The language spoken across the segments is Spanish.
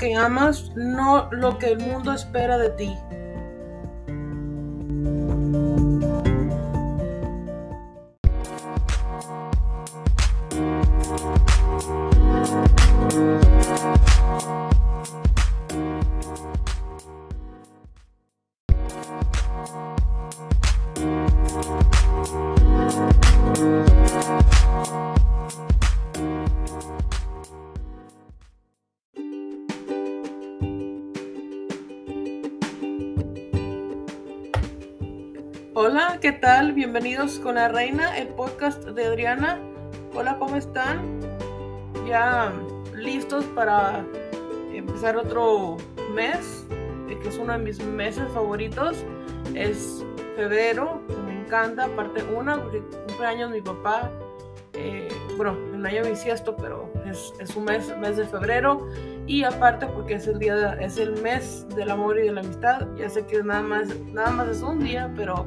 Que amas, no lo que el mundo espera de ti. ¿Qué tal? Bienvenidos con la reina, el podcast de Adriana. Hola, ¿cómo están? Ya listos para empezar otro mes, eh, que es uno de mis meses favoritos. Es febrero, me encanta. Aparte, una, porque cumpleaños mi papá. Eh, bueno, un año bisiesto, pero es, es un mes, mes de febrero y aparte porque es el día es el mes del amor y de la amistad ya sé que nada más nada más es un día pero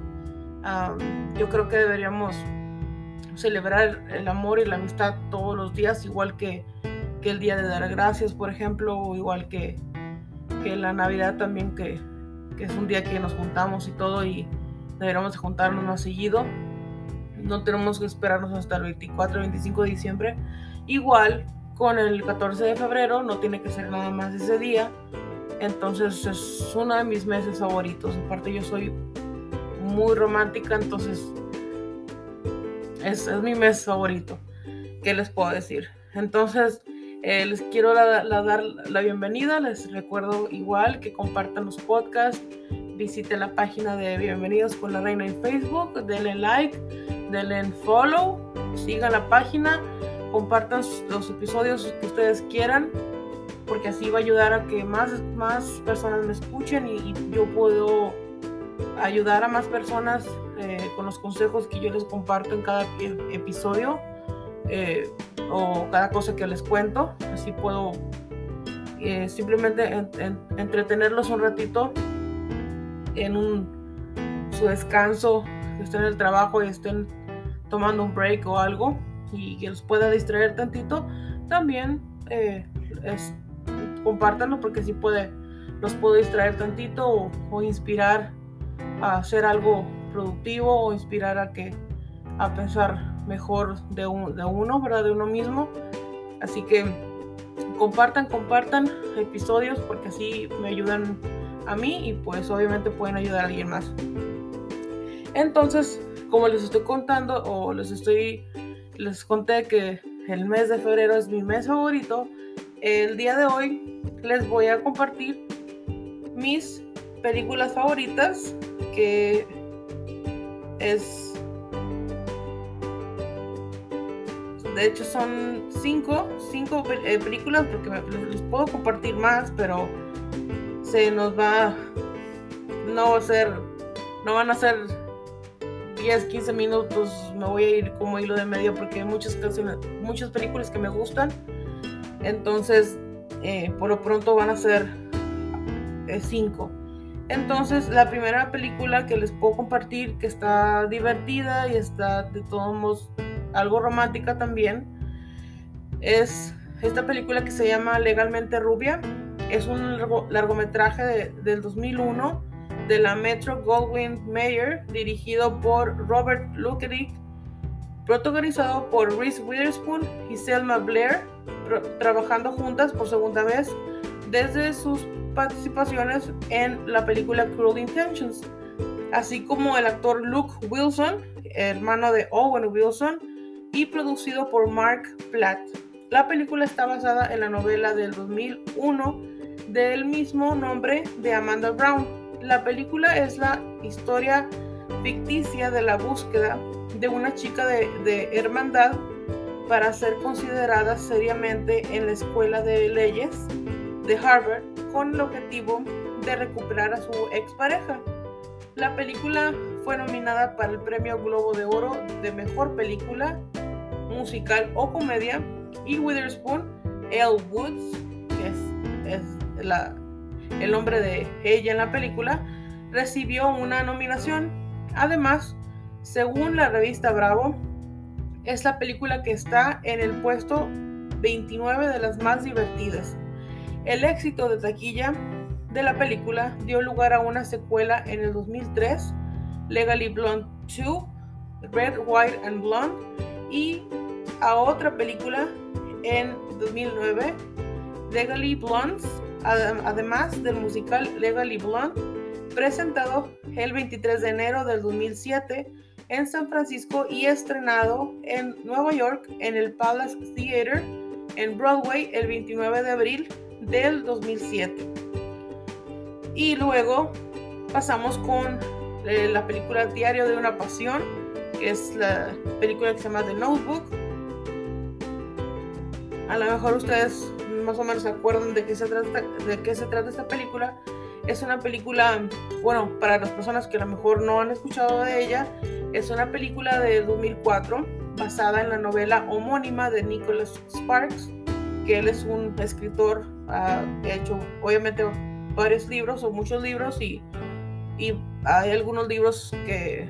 yo creo que deberíamos celebrar el amor y la amistad todos los días, igual que, que el Día de Dar Gracias, por ejemplo, o igual que, que la Navidad también, que, que, es un día que nos juntamos y todo, y deberíamos juntarnos más seguido. No tenemos que esperarnos hasta el 24, 25 de diciembre. Igual con el 14 de febrero, no tiene que ser nada más ese día. Entonces es uno de mis meses favoritos. Aparte yo soy muy romántica, entonces es, es mi mes favorito. ¿Qué les puedo decir? Entonces, eh, les quiero dar la bienvenida. Les recuerdo igual que compartan los podcasts. Visiten la página de Bienvenidos con la Reina en Facebook. Denle like, denle follow. Sigan la página. Compartan los episodios que ustedes quieran. Porque así va a ayudar a que más, más personas me escuchen y yo puedo ayudar a más personas eh, con los consejos que yo les comparto en cada episodio eh, o cada cosa que les cuento. Así puedo eh, simplemente entretenerlos un ratito en un, su descanso, que estén en el trabajo y estén tomando un break o algo y que los pueda distraer tantito. También es, compártanlo porque así puede, los puedo distraer tantito o inspirar a hacer algo productivo o inspirar a que a pensar mejor de, de uno, ¿verdad? De uno mismo. Así que compartan, compartan episodios porque así me ayudan a mí y pues obviamente pueden ayudar a alguien más. Entonces, como les estoy contando o les estoy les conté que el mes de febrero es mi mes favorito, el día de hoy les voy a compartir mis películas favoritas que es de hecho son cinco, cinco eh, películas porque les puedo compartir más pero se nos va no va a ser no van a ser 10 15 minutos me voy a ir como hilo de medio porque hay muchas canciones muchas películas que me gustan. Entonces eh, por lo pronto van a ser eh, cinco entonces, la primera película que les puedo compartir, que está divertida y está de todos modos algo romántica también, es esta película que se llama Legalmente Rubia. Es un largometraje del 2001 de la Metro Goldwyn Mayer, dirigido por Robert Luketic, protagonizado por Reese Witherspoon y Selma Blair, trabajando juntas por segunda vez desde sus participaciones en la película Cruel Intentions, así como el actor Luke Wilson, hermano de Owen Wilson, y producido por Mark Platt. La película está basada en la novela del 2001 del mismo nombre de Amanda Brown. La película es la historia ficticia de la búsqueda de una chica de, de hermandad para ser considerada seriamente en la escuela de leyes de Harvard con el objetivo de recuperar a su expareja. La película fue nominada para el Premio Globo de Oro de Mejor Película, Musical o Comedia y Witherspoon, Elle Woods, que es, el nombre de ella en la película, recibió una nominación. Además, según la revista Bravo, es la película que está en el puesto 29 de las más divertidas El éxito de taquilla de la película dio lugar a una secuela en el 2003, Legally Blonde 2, Red, White and Blonde, y a otra película en 2009, Legally Blondes, además del musical Legally Blonde, presentado el 23 de enero del 2007 en San Francisco y estrenado en Nueva York en el Palace Theater en Broadway el 29 de abril del 2007. Y luego pasamos con eh, la película Diario de una Pasión, que es la película que se llama The Notebook. A lo mejor ustedes más o menos se acuerdan de qué se trata, de qué se trata esta película. Es una película, bueno, para las personas que a lo mejor no han escuchado de ella, es una película de 2004 basada en la novela homónima de Nicholas Sparks, que él es un escritor, ha hecho obviamente varios libros o muchos libros y, y hay algunos libros que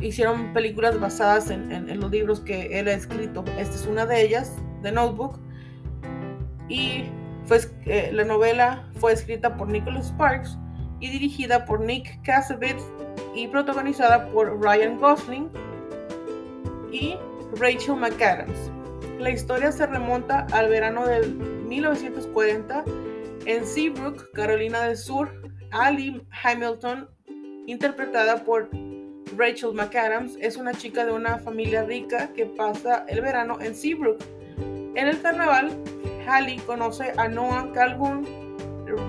hicieron películas basadas en, en, los libros que él ha escrito. Esta es una de ellas, The Notebook. Y fue, eh, la novela fue escrita por Nicholas Sparks y dirigida por Nick Cassavetes y protagonizada por Ryan Gosling y Rachel McAdams. La historia se remonta al verano del 1940 en Seabrook, Carolina del Sur. Ali Hamilton, interpretada por Rachel McAdams, es una chica de una familia rica que pasa el verano en Seabrook. En el carnaval, Hallie conoce a Noah Calhoun,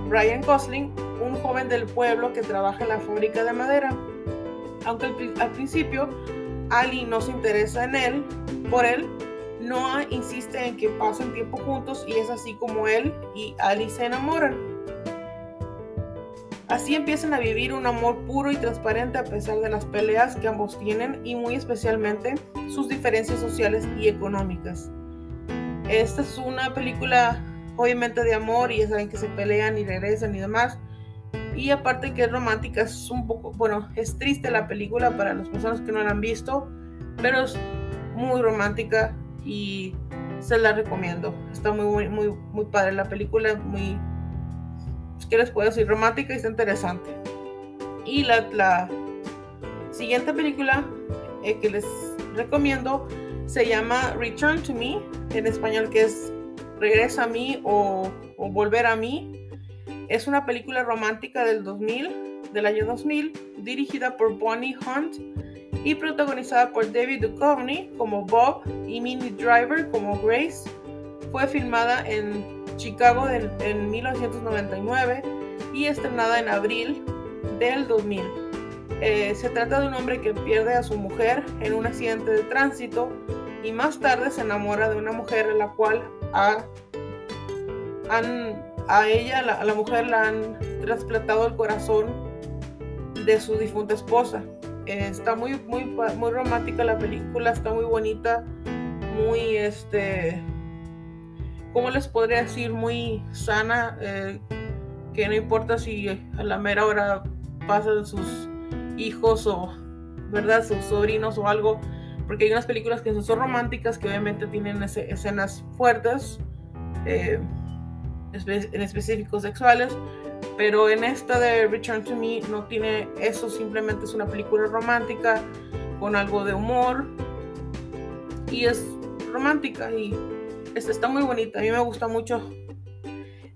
Ryan Gosling, un joven del pueblo que trabaja en la fábrica de madera. Aunque al, principio Ali no se interesa en él, por él, Noah insiste en que pasen tiempo juntos y es así como él y Ali se enamoran. Así empiezan a vivir un amor puro y transparente a pesar de las peleas que ambos tienen y muy especialmente sus diferencias sociales y económicas. Esta es una película obviamente de amor y ya saben que se pelean y regresan y demás. Y aparte que es romántica, es un poco, bueno, es triste la película para las personas que no la han visto, pero es muy romántica y se la recomiendo. Está muy, muy, muy padre la película, muy, pues, ¿qué les puedo decir? Romántica y está interesante. Y la, la siguiente película eh, que les recomiendo se llama Return to Me, en español que es Regresa a mí o, Volver a mí. Es una película romántica del 2000, del año 2000, dirigida por Bonnie Hunt y protagonizada por David Duchovny como Bob y Minnie Driver como Grace. Fue filmada en Chicago en 1999 y estrenada en abril del 2000. Eh, se trata de un hombre que pierde a su mujer en un accidente de tránsito y más tarde se enamora de una mujer a la cual a, ella, a la mujer, la han trasplantado el corazón de su difunta esposa. Eh, está muy, muy, muy romántica la película, está muy bonita, muy, este, ¿cómo les podría decir? Muy sana, eh, que no importa si a la mera hora pasan sus hijos o, ¿verdad? Sus sobrinos o algo, porque hay unas películas que son románticas que obviamente tienen escenas fuertes, eh, en específicos sexuales, pero en esta de Return to Me no tiene eso, simplemente es una película romántica con algo de humor y es romántica y está muy bonita, a mí me gusta mucho,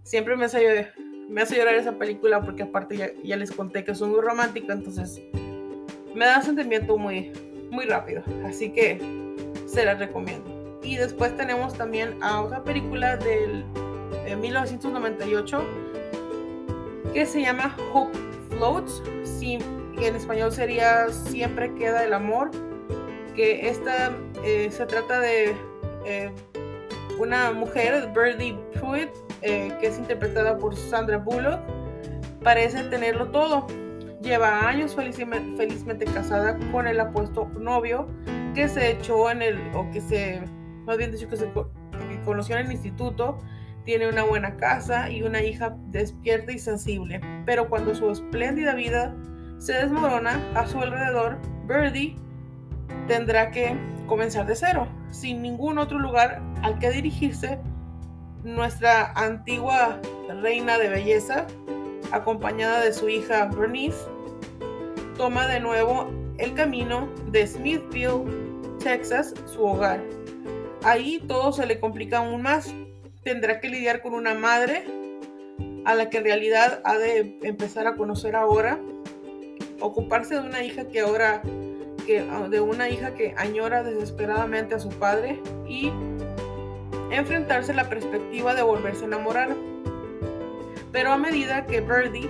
siempre me hace me hace llorar esa película porque aparte ya, les conté que es muy romántica, entonces me da sentimiento muy, muy rápido. Así que se la recomiendo. Y después tenemos también a otra película del de 1998 que se llama Hope Floats, que en español sería Siempre queda el amor, que esta eh, se trata de eh, una mujer, Birdie Pruitt, eh, que es interpretada por Sandra Bullock, parece tenerlo todo. Lleva años felizmente, casada con el apuesto novio que se echó en el, o que se, más bien dicho, que se conoció en el instituto. Tiene una buena casa y una hija despierta y sensible. Pero cuando su espléndida vida se desmorona a su alrededor, Birdie tendrá que comenzar de cero, sin ningún otro lugar al que dirigirse nuestra antigua reina de belleza, acompañada de su hija Bernice, toma de nuevo el camino de Smithville, Texas, su hogar. Ahí todo se le complica aún más. Tendrá que lidiar con una madre a la que en realidad ha de empezar a conocer ahora, ocuparse de una hija que ahora que de una hija que añora desesperadamente a su padre y enfrentarse a la perspectiva de volverse a enamorar. Pero a medida que Birdie,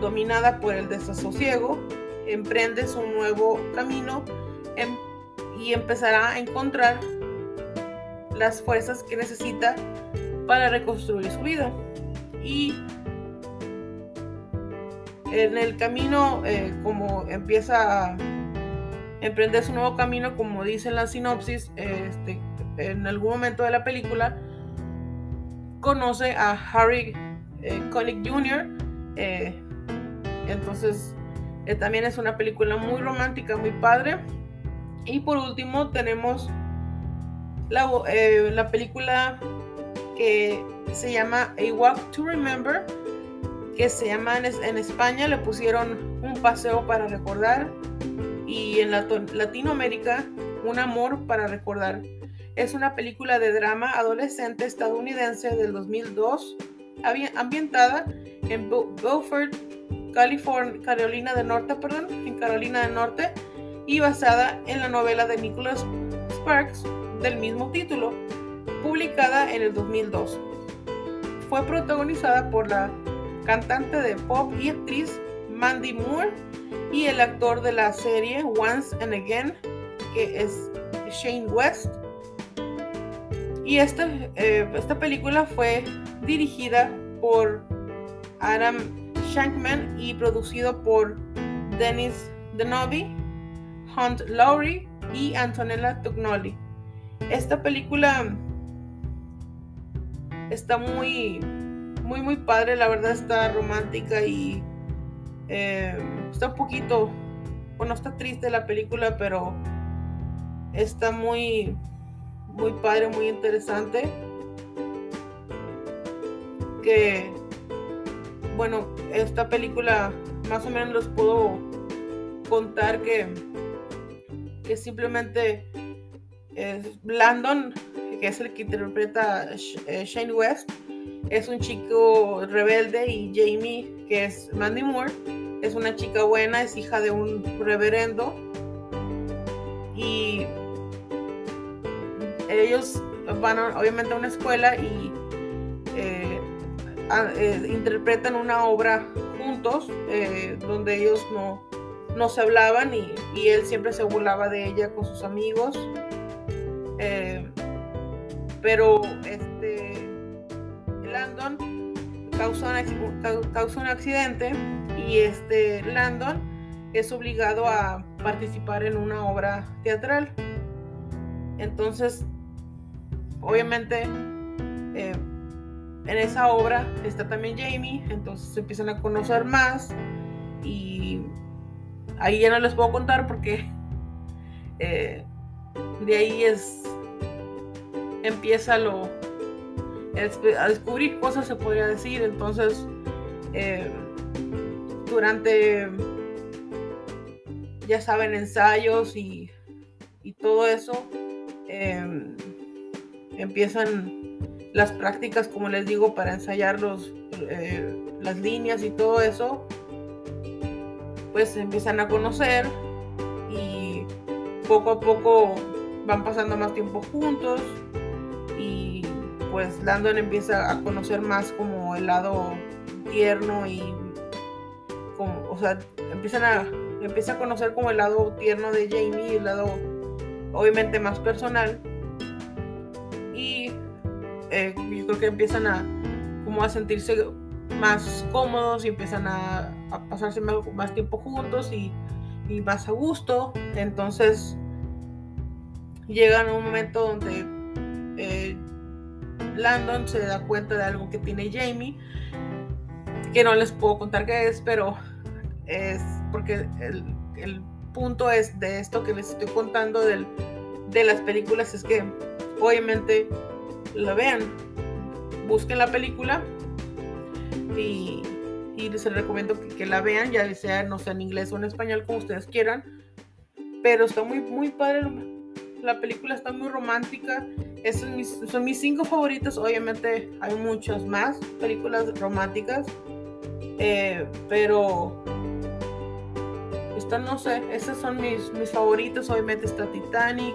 dominada por el desasosiego, emprende su nuevo camino em, y empezará a encontrar las fuerzas que necesita para reconstruir su vida. Y en el camino, eh, como empieza a emprender su nuevo camino, como dice la sinopsis, este, en algún momento de la película, conoce a Harry eh, Connick Jr. Eh, entonces, eh, también es una película muy romántica, muy padre. Y por último, tenemos la, la película que se llama A Walk to Remember, que se llama en, en España, le pusieron un paseo para recordar y en Latinoamérica, Un amor para recordar. Es una película de drama adolescente estadounidense del 2002, ambientada en Beaufort, California, Carolina del Norte, perdón, en Carolina del Norte, y basada en la novela de Nicholas Sparks del mismo título, publicada en el 2002. Fue protagonizada por la cantante de pop y actriz Mandy Moore y el actor de la serie Once and Again, que es Shane West. Y esta, eh, esta película fue dirigida por Adam Shankman y producido por Dennis Denovi, Hunt Lowry y Antonella Tugnoli. Esta película está muy, muy, muy padre, la verdad está romántica y eh, está un poquito, bueno, está triste la película, pero está muy, muy padre, muy interesante. Que, bueno, esta película más o menos les puedo contar que, que simplemente es Landon, que es el que interpreta eh, Shane West, es un chico rebelde y Jamie, que es Mandy Moore, es una chica buena, es hija de un reverendo. Y ellos van obviamente a una escuela y eh, eh, interpretan una obra juntos donde ellos no, no se hablaban y, él siempre se burlaba de ella con sus amigos pero este Landon causa un, causa un accidente y este Landon es obligado a participar en una obra teatral. Entonces, obviamente, eh, en esa obra está también Jamie, entonces se empiezan a conocer más y ahí ya no les puedo contar porque eh, de ahí es empieza lo a descubrir cosas se podría decir. Entonces eh, durante, ya saben, ensayos y, todo eso, em, empiezan las prácticas, como les digo, para ensayar los, eh, las líneas y todo eso, pues empiezan a conocer. y poco a poco van pasando más tiempo juntos y pues Landon empieza a conocer más como el lado tierno y o sea, empiezan a, empieza a conocer como el lado tierno de Jamie, el lado obviamente más personal. Y eh, yo creo que empiezan a como a sentirse más cómodos y empiezan a, pasarse más, tiempo juntos y, más a gusto. Entonces llegan a un momento donde eh, Landon se da cuenta de algo que tiene Jamie, que no les puedo contar qué es, pero es porque el, punto es de esto que les estoy contando de las películas es que obviamente la vean busquen la película y, les recomiendo que, la vean, ya sea, no sé, en inglés o en español, como ustedes quieran. Pero está muy, muy padre. La película está muy romántica. Esos son mis cinco favoritos. Obviamente hay muchas más películas románticas. Eh, pero están, no sé, esos son mis, mis favoritos. Obviamente está Titanic.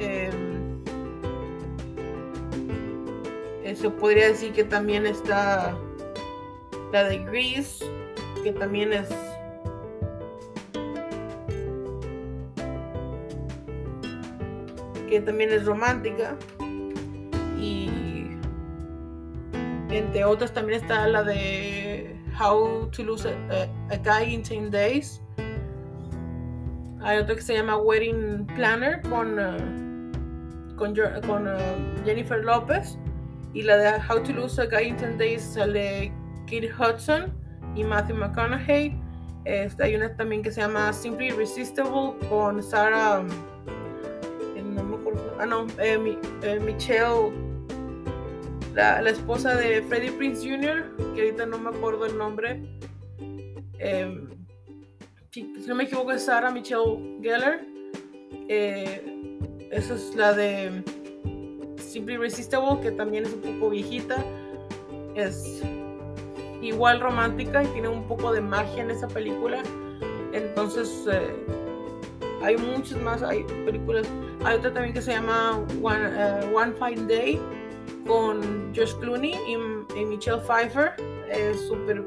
Eh, se podría decir que también está la de Grease, que también es que también es romántica. Y entre otras también está la de How to Lose a, Guy in 10 Days. Hay otra que se llama Wedding Planner con uh, con, uh, Jennifer Lopez. Y la de How to Lose a Guy in 10 Days sale Kate Hudson y Matthew McConaughey. Este, hay una también que se llama Simply Irresistible con Sarah. Um, eh, no me acuerdo. Ah, no, eh, eh, Michelle, la, la, esposa de Freddie Prince Jr., que ahorita no me acuerdo el nombre. Em, si, no me equivoco, es Sarah Michelle Geller. esa es la de Simply Irresistible, que también es un poco viejita. Es igual romántica y tiene un poco de magia en esa película. Entonces, eh, hay muchas más, hay películas. Hay otra también que se llama One, uh, One Fine Day con Josh Clooney y, Michelle Pfeiffer. Es súper.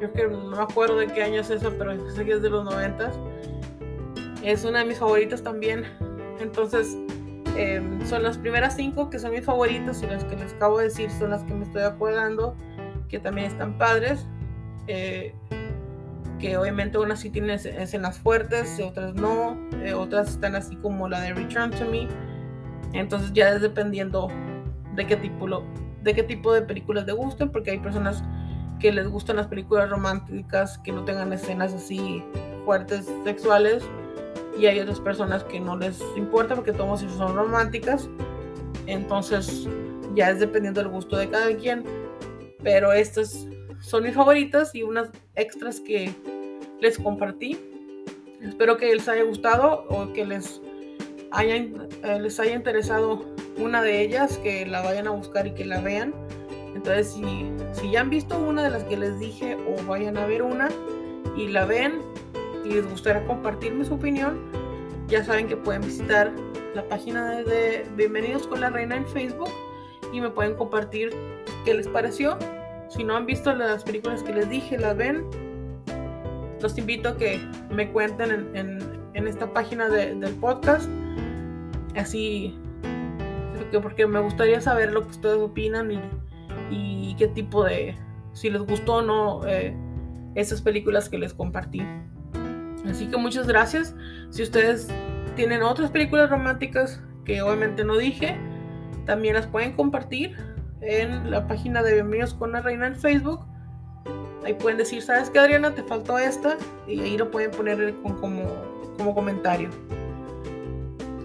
Yo que no me acuerdo de qué año es eso, pero sé que es de los noventas. Es una de mis favoritas también. Entonces, Em, son las primeras cinco que son mis favoritas y las que les acabo de decir son las que me estoy acordando, que también están padres. Eh, que obviamente unas sí tienen escenas fuertes, otras no, eh, otras están así como la de Return to Me. Entonces ya es dependiendo de qué tipo lo, de qué tipo de películas les gusten, porque hay personas que les gustan las películas románticas que no tengan escenas así fuertes sexuales y hay otras personas que no les importa porque todos son románticas. Entonces ya es dependiendo del gusto de cada quien. Pero estas son mis favoritas y unas extras que les compartí. Espero que les haya gustado o que les haya, eh, les haya interesado una de ellas, que la vayan a buscar y que la vean. Entonces, si, si ya han visto una de las que les dije o vayan a ver una y la ven, y les gustaría compartirme su opinión, ya saben que pueden visitar la página de Bienvenidos con la Reina en Facebook y me pueden compartir qué les pareció. Si no han visto las películas que les dije, las ven, los invito a que me cuenten en, esta página del podcast. Así, porque me gustaría saber lo que ustedes opinan y, qué tipo de, si les gustó o no eh, esas películas que les compartí. Así que muchas gracias. Si ustedes tienen otras películas románticas que obviamente no dije, también las pueden compartir en la página de Bienvenidos con la Reina en Facebook. Ahí pueden decir, ¿sabes qué, Adriana? Te faltó esta. Y ahí lo pueden poner como, como comentario.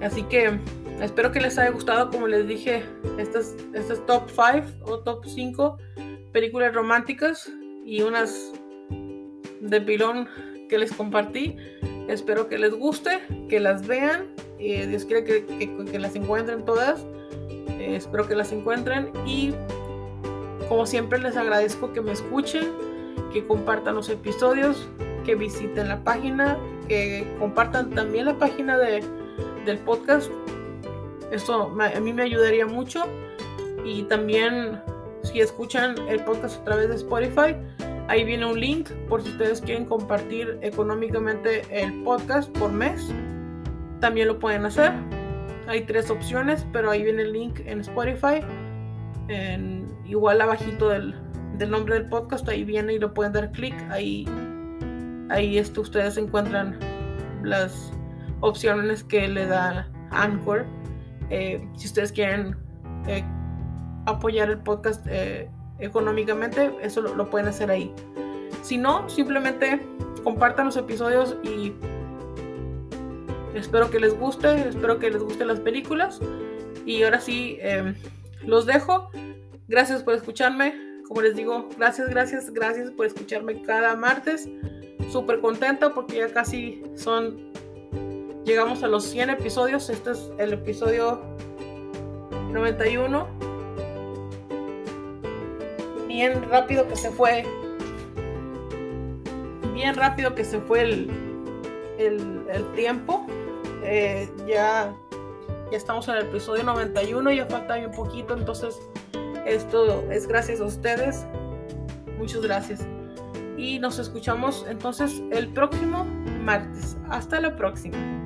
Así que espero que les haya gustado, como les dije, estas, estas top 5 o top 5 películas románticas y unas de pilón que les compartí. Espero que les guste, que las vean. Eh, Dios quiere que, las encuentren todas. Eh, espero que las encuentren. Y como siempre les agradezco que me escuchen, que compartan los episodios, que visiten la página, que compartan también la página de, del podcast. Eso a mí me ayudaría mucho. Y también si escuchan el podcast a través de Spotify, Ahí viene un link por si ustedes quieren compartir económicamente el podcast por mes. También lo pueden hacer. Hay tres opciones, pero ahí viene el link en Spotify. Igual abajito del, del nombre del podcast, ahí viene y lo pueden dar clic. Ahí, ahí esto, ustedes encuentran las opciones que le da Anchor. Eh, si ustedes quieren eh, apoyar el podcast eh, económicamente, eso lo, pueden hacer ahí. Si no, simplemente compartan los episodios y espero que les guste, espero que les gusten las películas. Y ahora sí, em, los dejo. Gracias por escucharme. Como les digo, gracias, gracias, gracias por escucharme cada martes. Súper contenta porque ya casi son... Llegamos a los 100 episodios. Este es el episodio 91. Bien rápido que se fue. Bien rápido que se fue el, el, tiempo. Eh, ya, ya estamos en el episodio 91, ya falta un poquito, entonces esto es gracias a ustedes. Muchas gracias. Y nos escuchamos entonces el próximo martes. Hasta la próxima.